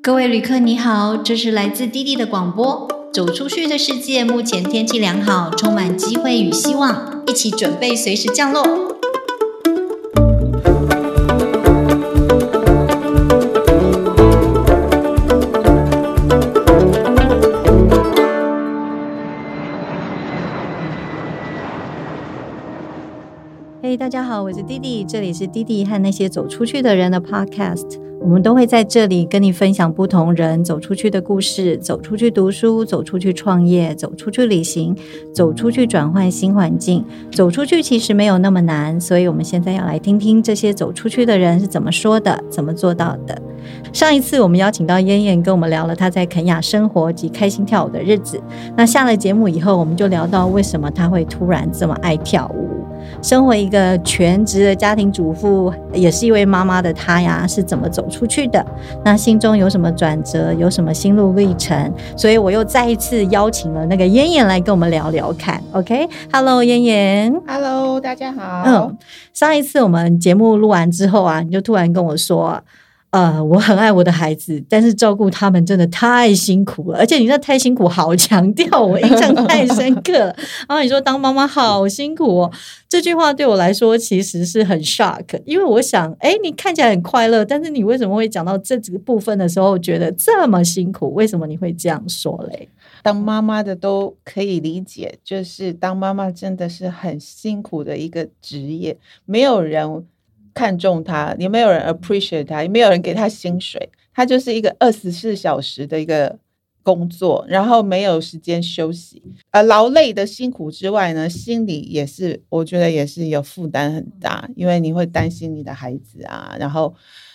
各位旅客，你好，这是来自滴滴的广播。走出去的世界，目前天气良好，充满机会与希望，一起准备随时降落。嘿，大家好，我是弟弟，这里是弟弟和那些走出去的人的 Podcast。我们都会在这里跟你分享不同人走出去的故事，走出去读书，走出去创业，走出去旅行，走出去转换新环境。走出去其实没有那么难，所以我们现在要来听听这些走出去的人是怎么说的，怎么做到的。上一次我们邀请到燕燕跟我们聊了她在肯雅生活及开心跳舞的日子。那下了节目以后，我们就聊到为什么她会突然这么爱跳舞。身为一个全职的家庭主妇，也是一位妈妈的她呀，是怎么走出去的？那心中有什么转折，有什么心路历程？所以我又再一次邀请了那个燕燕来跟我们聊聊看。OK，Hello，燕燕，Hello，大家好。嗯，上一次我们节目录完之后啊，你就突然跟我说。呃，我很爱我的孩子，但是照顾他们真的太辛苦了，而且你那太辛苦，好强调，我 印象太深刻了。然后你说当妈妈好辛苦哦，这句话对我来说其实是很 shock，因为我想，哎，你看起来很快乐，但是你为什么会讲到这几个部分的时候觉得这么辛苦？为什么你会这样说嘞？当妈妈的都可以理解，就是当妈妈真的是很辛苦的一个职业，没有人。看重他，也没有人 appreciate 他，也没有人给他薪水，他就是一个二十四小时的一个工作，然后没有时间休息。呃，劳累的辛苦之外呢，心里也是，我觉得也是有负担很大，因为你会担心你的孩子啊，然后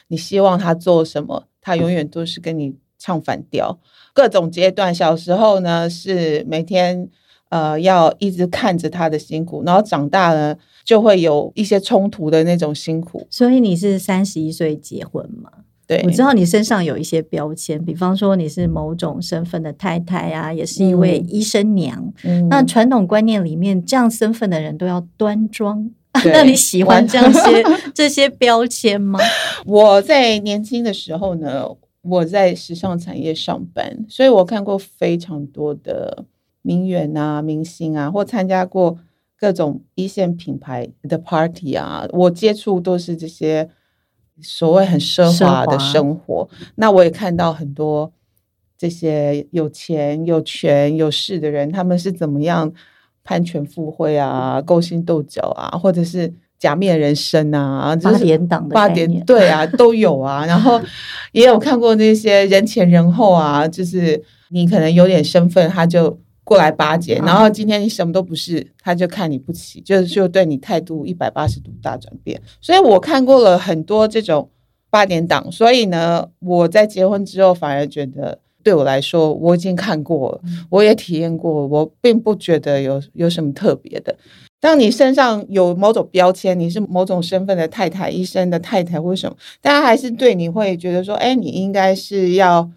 你希望他做什么，他永远都是跟你唱反调。各种阶段，小时候呢是每天呃要一直看着他的辛苦，然后长大了。就会有一些冲突的那种辛苦，所以你是三十一岁结婚吗？对，我知道你身上有一些标签，比方说你是某种身份的太太啊，也是一位医生娘。那传统观念里面，这样身份的人都要端庄。那你喜欢这样些这些标签吗？我在年轻的时候呢，我在时尚产业上班，所以我看过非常多的名媛啊、明星啊，或参加过。各种一线品牌的 party 啊，我接触都是这些所谓很奢华的生活。那我也看到很多这些有钱、有权、有势的人，他们是怎么样攀权附会啊、勾心斗角啊，或者是假面人生啊，八点档的八点对啊都有啊。然后也有看过那些人前人后啊，就是你可能有点身份，他就。过来巴结，然后今天你什么都不是，他就看你不起，就是就对你态度一百八十度大转变。所以我看过了很多这种八点档，所以呢，我在结婚之后反而觉得，对我来说，我已经看过了，我也体验过，我并不觉得有有什么特别的。当你身上有某种标签，你是某种身份的太太、医生的太太，或什么，大家还是对你会觉得说，哎，你应该是要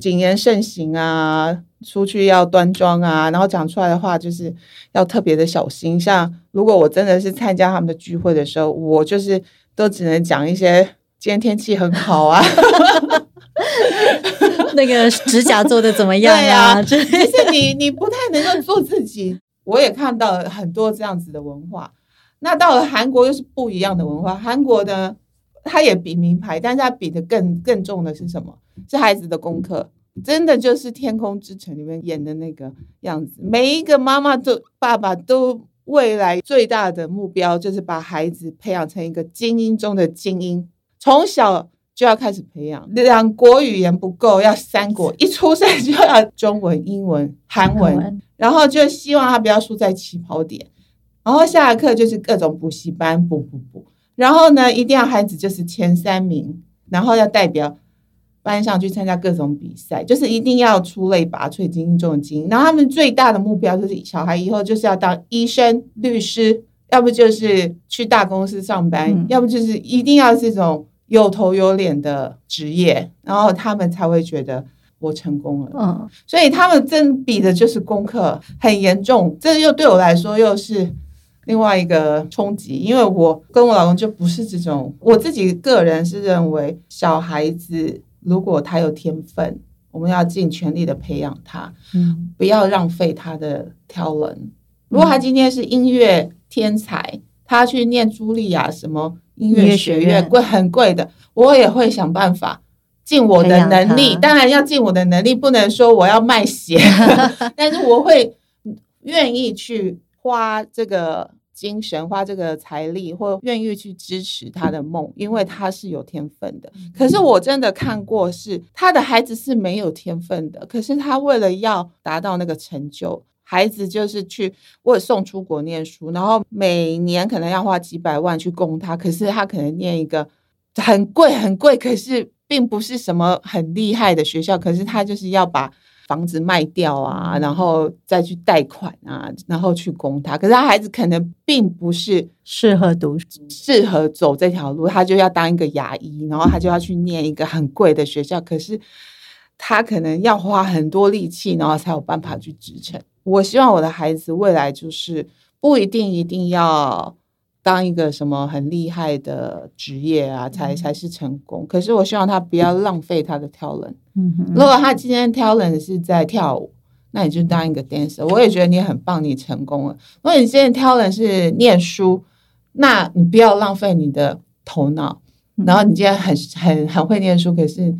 谨言慎行啊。出去要端庄啊，然后讲出来的话就是要特别的小心。像如果我真的是参加他们的聚会的时候，我就是都只能讲一些今天天气很好啊，那个指甲做的怎么样呀？其实你你不太能够做自己。我也看到了很多这样子的文化。那到了韩国又是不一样的文化。韩国呢，他也比名牌，但是他比的更更重的是什么？是孩子的功课。真的就是《天空之城》里面演的那个样子，每一个妈妈都、爸爸都未来最大的目标就是把孩子培养成一个精英中的精英，从小就要开始培养。两国语言不够，要三国，一出生就要中文、英文、韩文，然后就希望他不要输在起跑点，然后下课就是各种补习班补补补，然后呢，一定要孩子就是前三名，然后要代表。班上去参加各种比赛，就是一定要出类拔萃、精英中的精英。然后他们最大的目标就是小孩以后就是要当医生、律师，要不就是去大公司上班，要不就是一定要这种有头有脸的职业，然后他们才会觉得我成功了。嗯，所以他们真比的就是功课很严重，这又对我来说又是另外一个冲击，因为我跟我老公就不是这种，我自己个人是认为小孩子。如果他有天分，我们要尽全力的培养他，嗯不要浪费他的 talent。如果他今天是音乐天才，他去念茱莉亚什么音乐学院，贵很贵的，我也会想办法尽我的能力。他当然要尽我的能力，不能说我要卖血，但是我会愿意去花这个精神、花这个财力，或愿意去支持他的梦，因为他是有天分的。可是我真的看过是，他的孩子是没有天分的，可是他为了要达到那个成就。孩子就是去为送出国念书，然后每年可能要花几百万去供他，可是他可能念一个很贵很贵，可是并不是什么很厉害的学校，可是他就是要把房子卖掉啊，然后再去贷款啊，然后去供他。可是他孩子可能并不是适合读书，适合走这条路，他就要当一个牙医，然后他就要去念一个很贵的学校，可是他可能要花很多力气，然后才有办法去支撑。我希望我的孩子未来就是不一定一定要当一个什么很厉害的职业啊，才才是成功。可是我希望他不要浪费他的 talent。嗯哼如果他今天 talent 是在跳舞，那你就当一个 dancer。我也觉得你很棒，你成功了。如果你今天 talent 是念书，那你不要浪费你的头脑。嗯然后你今天很很很会念书，可是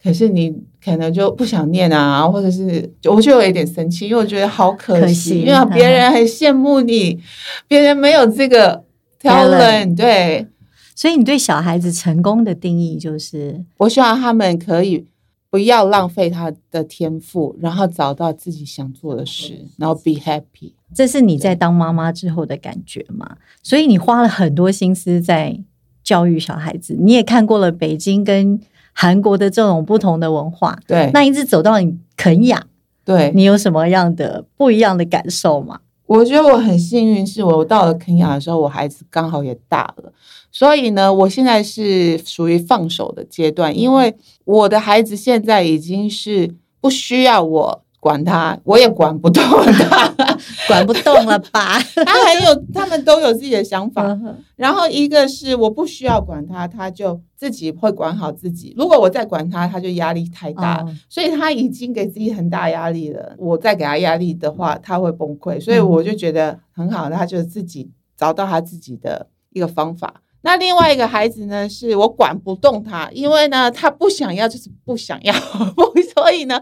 可是你可能就不想念啊，或者是我就有一点生气，因为我觉得好可惜，可惜因为别人很羡慕你，别人没有这个 talent，对。所以你对小孩子成功的定义就是，我希望他们可以不要浪费他的天赋，然后找到自己想做的事，然后 be happy。这是你在当妈妈之后的感觉吗？所以你花了很多心思在教育小孩子，你也看过了北京跟韩国的这种不同的文化，对，那一直走到你肯雅，对，你有什么样的不一样的感受吗？我觉得我很幸运，是我到了肯亚的时候，我孩子刚好也大了，所以呢，我现在是属于放手的阶段，因为我的孩子现在已经是不需要我管他，我也管不动他，管不动了吧？他很有，他们都有自己的想法。嗯然后一个是我不需要管他，他就自己会管好自己。如果我再管他，他就压力太大，哦所以他已经给自己很大压力了。我再给他压力的话，他会崩溃。所以我就觉得很好，他就自己找到他自己的一个方法。那另外一个孩子呢，是我管不动他，因为呢，他不想要就是不想要，所以呢，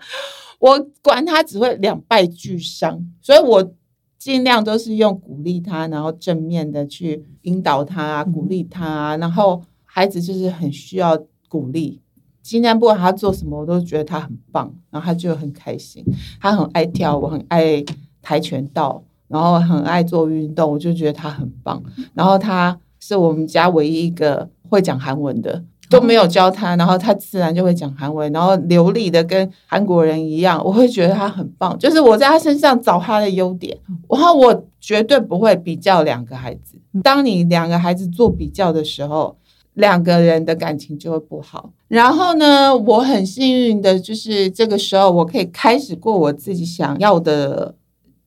我管他只会两败俱伤。所以我尽量都是用鼓励他，然后正面的去引导他啊，鼓励他啊。然后孩子就是很需要鼓励。今天不管他做什么，我都觉得他很棒，然后他就很开心。他很爱跳舞，很爱跆拳道，然后很爱做运动，我就觉得他很棒。然后他是我们家唯一一个会讲韩文的，都没有教他，然后他自然就会讲韩文，然后流利的跟韩国人一样，我会觉得他很棒。就是我在他身上找他的优点，然后我绝对不会比较两个孩子。当你两个孩子做比较的时候，两个人的感情就会不好。然后呢，我很幸运的就是这个时候，我可以开始过我自己想要的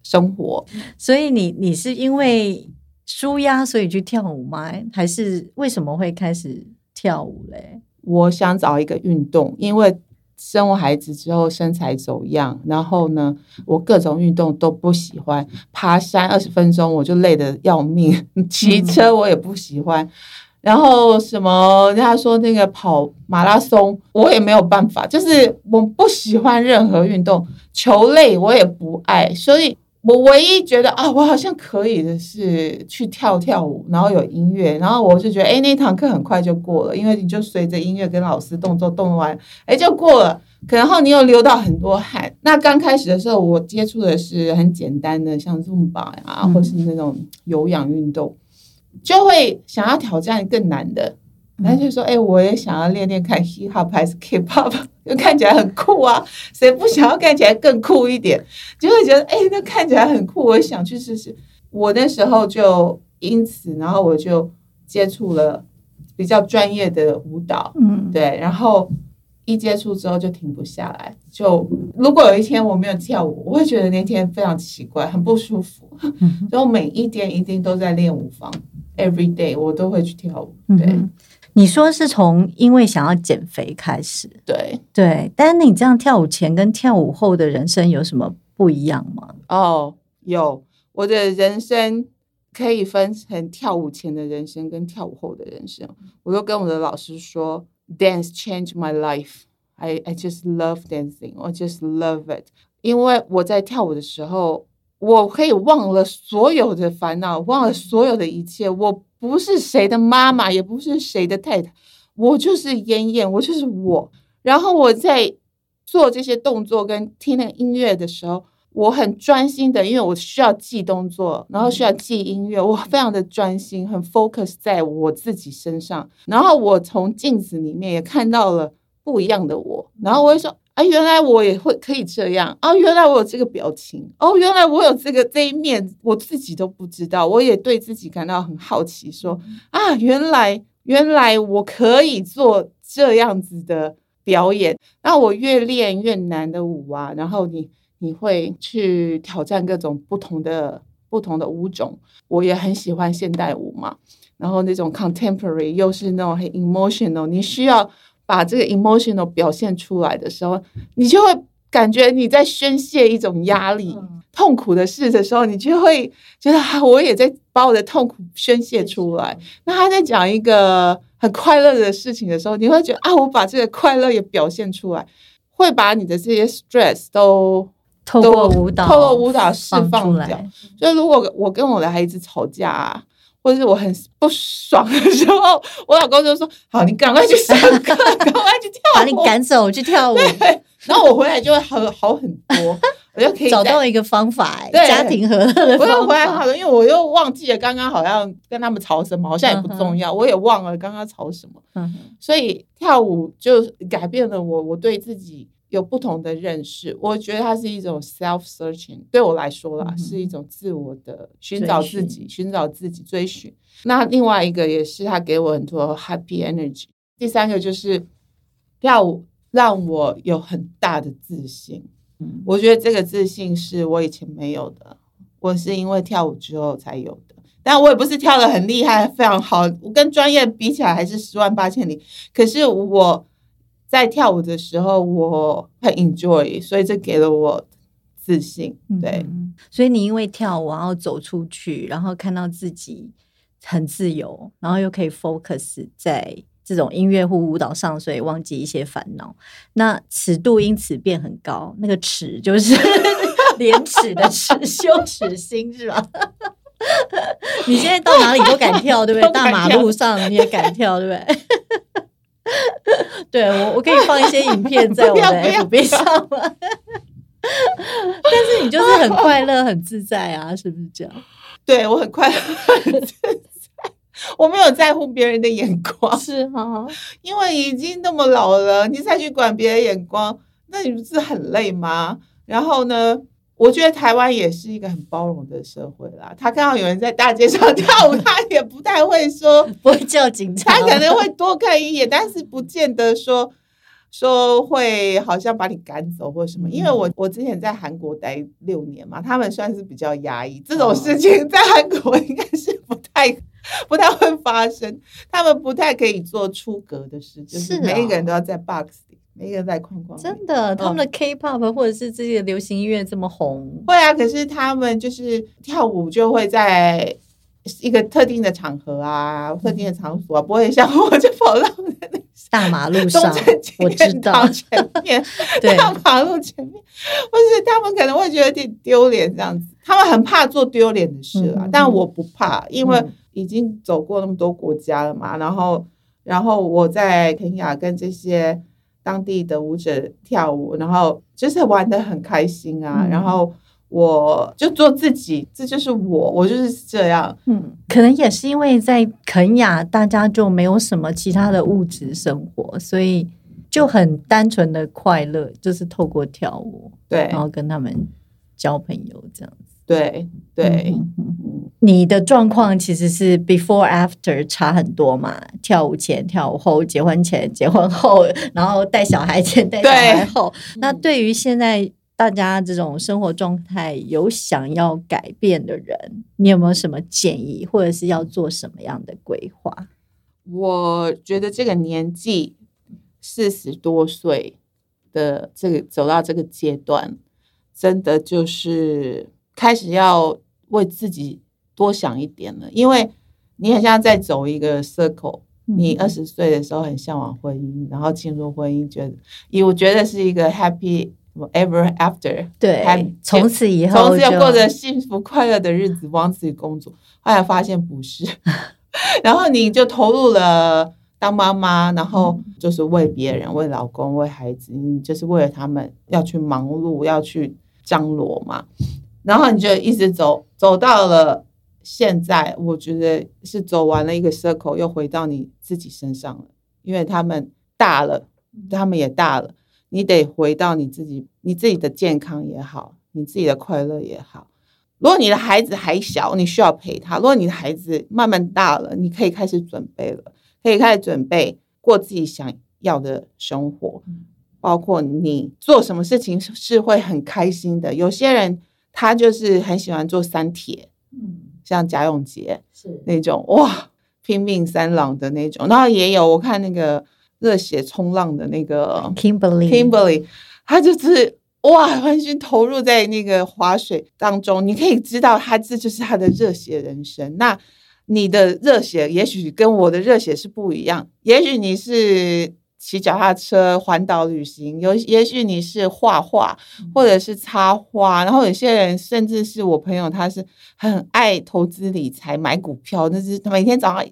生活。所以你你是因为舒压所以去跳舞吗？还是为什么会开始跳舞嘞？我想找一个运动，因为生完孩子之后身材走样，然后呢，我各种运动都不喜欢，爬山二十分钟我就累得要命，骑车我也不喜欢。然后什么？人家说那个跑马拉松，我也没有办法，就是我不喜欢任何运动，球类我也不爱，所以我唯一觉得啊，我好像可以的是去跳跳舞，然后有音乐，然后我就觉得，哎，那堂课很快就过了，因为你就随着音乐跟老师动作动完，哎，就过了。可然后你又流到很多汗。那刚开始的时候，我接触的是很简单的，像 Zumba 呀、或是那种有氧运动，就会想要挑战更难的。然后就说：“哎、我也想要练练看 hip hop 还是 K pop，就看起来很酷啊！谁不想要看起来更酷一点？就会觉得哎、那看起来很酷，我也想去试试。我那时候就因此，然后我就接触了比较专业的舞蹈，嗯，对，然后一接触之后就停不下来。就如果有一天我没有跳舞，我会觉得那天非常奇怪，很不舒服。嗯所以我每一天一定都在练舞房，every day 我都会去跳舞。对，你说是从因为想要减肥开始，对，对，但是你这样跳舞前跟跳舞后的人生有什么不一样吗？哦，有我的人生可以分成跳舞前的人生跟跳舞后的人生。我都跟我的老师说，dance changed my life。I I just love dancing. I just love it. 因为我在跳舞的时候，我可以忘了所有的烦恼，忘了所有的一切。我不是谁的妈妈，也不是谁的太太，我就是妍妍，我就是我。然后我在做这些动作跟听那个音乐的时候，我很专心的，因为我需要记动作，然后需要记音乐，我非常的专心，很 focus 在我自己身上。然后我从镜子里面也看到了不一样的我，然后我会说。啊，原来我也会可以这样啊！原来我有这个表情哦！原来我有这个这一面，我自己都不知道。我也对自己感到很好奇，说啊，原来原来我可以做这样子的表演。那我越练越难的舞啊，然后你你会去挑战各种不同的不同的舞种。我也很喜欢现代舞嘛，然后那种 contemporary 又是那种很 emotional，你需要。把这个 emotional 表现出来的时候，你就会感觉你在宣泄一种压力、痛苦的事的时候，你就会觉得啊，我也在把我的痛苦宣泄出来。那他在讲一个很快乐的事情的时候，你会觉得啊，我把这个快乐也表现出来，会把你的这些 stress 都透过舞蹈、透过舞蹈释放掉。所以，如果我跟我的孩子吵架。或者是我很不爽的时候，我老公就说：“好，你赶快去上课，赶快去跳舞，把你赶走去跳舞。”然后我回来就会好好很多，我就可以找到一个方法，家庭和乐的方法。我又回来好了，因为我又忘记了刚刚好像跟他们吵什么，好像也不重要，我也忘了刚刚吵什么。嗯，所以跳舞就改变了我，我对自己。有不同的认识，我觉得它是一种 self searching，对我来说啦，是一种自我的寻找自己、寻找自己、追寻。那另外一个也是它给我很多 happy energy。第三个就是跳舞让我有很大的自信。嗯，我觉得这个自信是我以前没有的，我是因为跳舞之后才有的。但我也不是跳的很厉害、非常好，我跟专业比起来还是十万八千里。可是我。在跳舞的时候，我很 enjoy，所以这给了我自信。对，所以你因为跳舞，然后走出去，然后看到自己很自由，然后又可以 focus 在这种音乐或舞蹈上，所以忘记一些烦恼。那尺度因此变很高，那个尺就是 廉耻的耻，羞耻心是吧？你现在到哪里都敢跳，对不对？大马路上你也敢跳，对不对？对我，我可以放一些影片在我的 FB 上吗？但是你就是很快乐、很自在啊，是不是这样？对我很快乐、很自在，我没有在乎别人的眼光，是吗？因为已经那么老了，你再去管别人眼光，那你不是很累吗？然后呢？我觉得台湾也是一个很包容的社会啦。他看到有人在大街上 跳舞，他也不太会说，不会叫警察，他可能会多看一眼，但是不见得说说会好像把你赶走或什么。因为我我之前在韩国待六年嘛，他们算是比较压抑，这种事情在韩国应该是不太不太会发生，他们不太可以做出格的事，就是每一个人都要在 box 里。每个在框框，真的，他们的 K-pop 或者是这些流行音乐这么红，会啊。可是他们就是跳舞就会在一个特定的场合啊，特定的场所啊，不会像我就跑到大马路上，我知道前面，大马路前面，或是他们可能会觉得有点丢脸这样子，他们很怕做丢脸的事啊。但我不怕，因为已经走过那么多国家了嘛。然后，然后我在肯雅跟这些。当地的舞者跳舞，然后就是玩的很开心啊。然后我就做自己，这就是我，我就是这样。嗯，可能也是因为在肯雅，大家就没有什么其他的物质生活，所以就很单纯的快乐，就是透过跳舞，对，然后跟他们交朋友这样子。对对，你的状况其实是 before after 差很多嘛？跳舞前、跳舞后、结婚前、结婚后，然后带小孩前、带小孩后。那对于现在大家这种生活状态有想要改变的人，你有没有什么建议，或者是要做什么样的规划？我觉得这个年纪四十多岁的这个走到这个阶段，真的就是开始要为自己多想一点了，因为你很像在走一个 circle。你二十岁的时候很向往婚姻，然后进入婚姻，觉得，以我觉得是一个 happy ever after，对，从此以后从此要过着幸福快乐的日子，帮自己工作。后来发现不是，然后你就投入了当妈妈，然后就是为别人、为老公、为孩子，你就是为了他们要去忙碌，要去张罗嘛。然后你就一直走，走到了。现在我觉得是走完了一个 circle，又回到你自己身上了，因为他们大了，他们也大了，你得回到你自己，你自己的健康也好，你自己的快乐也好。如果你的孩子还小，你需要陪他；如果你的孩子慢慢大了，你可以开始准备了，可以开始准备过自己想要的生活，包括你做什么事情是会很开心的。有些人他就是很喜欢做三铁，嗯。像贾永杰是那种哇拼命三郎的那种，然后也有我看那个热血冲浪的那个 Kimberly，Kimberly，他就是哇完全投入在那个划水当中，你可以知道他这就是他的热血人生。那你的热血也许跟我的热血是不一样，也许你是。骑脚踏车环岛旅行，有也许你是画画或者是插花，然后有些人甚至是我朋友，他是很爱投资理财买股票，那是他每天早上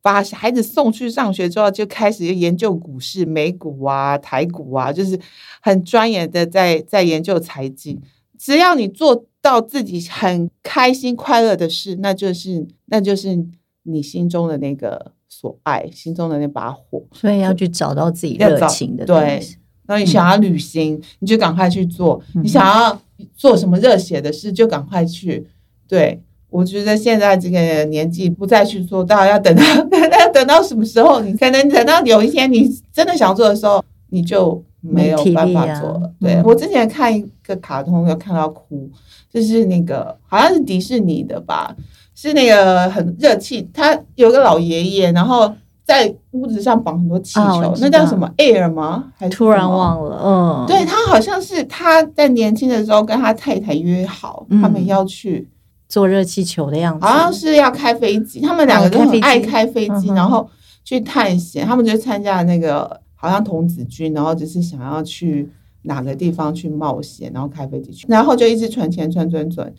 把孩子送去上学之后，就开始研究股市、美股啊、台股啊，就是很专业的在在研究财经。只要你做到自己很开心快乐的事，那就是那就是你心中的那个。所爱心中的那把火，所以要去找到自己热情的对。那你想要旅行，你就赶快去做；你想要做什么热血的事，就赶快去。对我觉得现在这个年纪不再去做，到要等到 要等到什么时候？你可能等到有一天你真的想做的时候，你就没有办法做了。对我之前看一个卡通，有看到哭，就是那个好像是迪士尼的吧。是那个很热气，他有个老爷爷，然后在屋子上绑很多气球，那叫什么 air 吗？还突然忘了，嗯，对他好像是他在年轻的时候跟他太太约好，他们要去坐热气球的样子，好像是要开飞机，他们两个都很爱开飞机，然后去探险，他们就参加那个好像童子军，然后只是想要去哪个地方去冒险，然后开飞机去，然后就一直存钱存存存。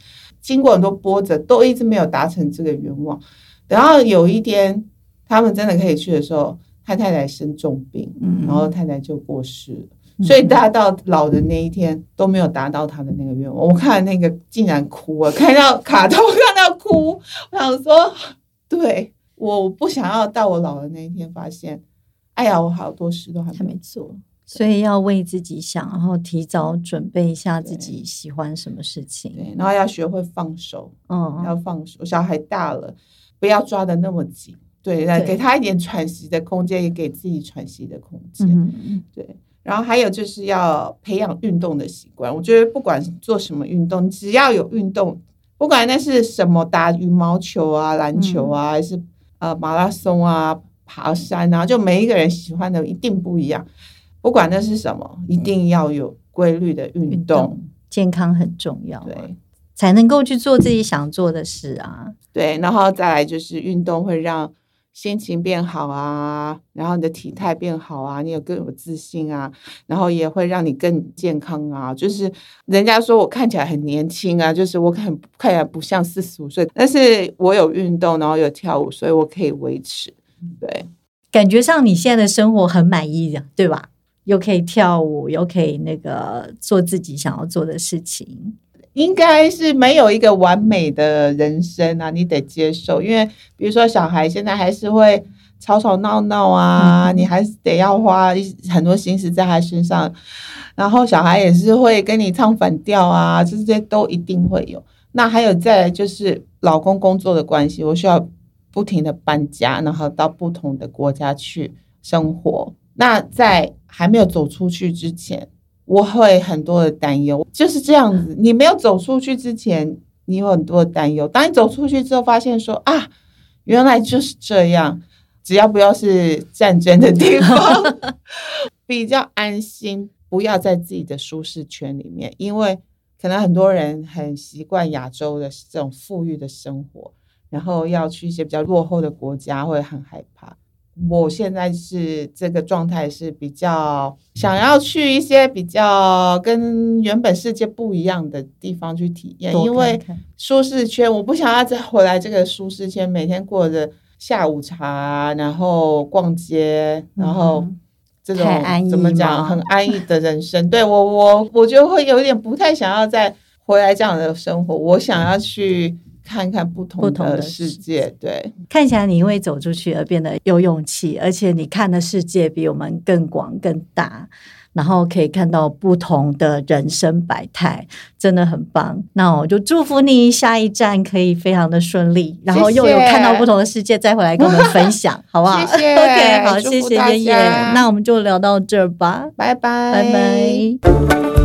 经过很多波折，都一直没有达成这个愿望。等到有一天，他们真的可以去的时候，他太太生重病，然后太太就过世了。所以大家到老的那一天都没有达到他的那个愿望。我看那个竟然哭了，看到 卡通看到哭，我想说，对，我不想要到我老的那一天发现，哎呀，我好多事都还没做。所以要为自己想，然后提早准备一下自己喜欢什么事情。对，然后要学会放手，嗯，要放手。小孩大了，不要抓的那么紧。对，来给他一点喘息的空间，也给自己喘息的空间。对，然后还有就是要培养运动的习惯。我觉得不管做什么运动，只要有运动，不管那是什么，打羽毛球啊、篮球啊，还是呃马拉松啊、爬山啊，就每一个人喜欢的一定不一样。不管那是什么，一定要有规律的运动，健康很重要，对，才能够去做自己想做的事啊。对，然后再来就是运动会让心情变好啊，然后你的体态变好啊，你有更有自信啊，然后也会让你更健康啊。就是人家说我看起来很年轻啊，就是我看看起来不像四十五岁，但是我有运动，然后有跳舞，所以我可以维持。对，感觉上你现在的生活很满意的，对吧？又可以跳舞，又可以那个做自己想要做的事情，应该是没有一个完美的人生啊！你得接受，因为比如说小孩现在还是会吵吵闹闹啊，你还是得要花很多心思在他身上，然后小孩也是会跟你唱反调啊，这些都一定会有。那还有再就是老公工作的关系，我需要不停的搬家，然后到不同的国家去生活。那在还没有走出去之前，我会很多的担忧，就是这样子。你没有走出去之前，你有很多的担忧。当你走出去之后，发现说啊，原来就是这样，只要不要是战争的地方，比较安心，不要在自己的舒适圈里面，因为可能很多人很习惯亚洲的这种富裕的生活，然后要去一些比较落后的国家，会很害怕。我现在是这个状态，是比较想要去一些比较跟原本世界不一样的地方去体验，因为舒适圈，我不想要再 回来这个舒适圈，每天过着下午茶，然后逛街，然后这种怎么讲很安逸的人生。对我，我我就会有点不太想要再回来这样的生活，我想要去。看看不同的世界，对，看起来你因为走出去而变得有勇气，而且你看的世界比我们更广更大，然后可以看到不同的人生百态，真的很棒。那我就祝福你下一站可以非常的顺利，然后又有看到不同的世界，再回来跟我们分享，好不好？谢谢，OK，好，谢谢。那我们就聊到这儿吧，拜拜，拜拜。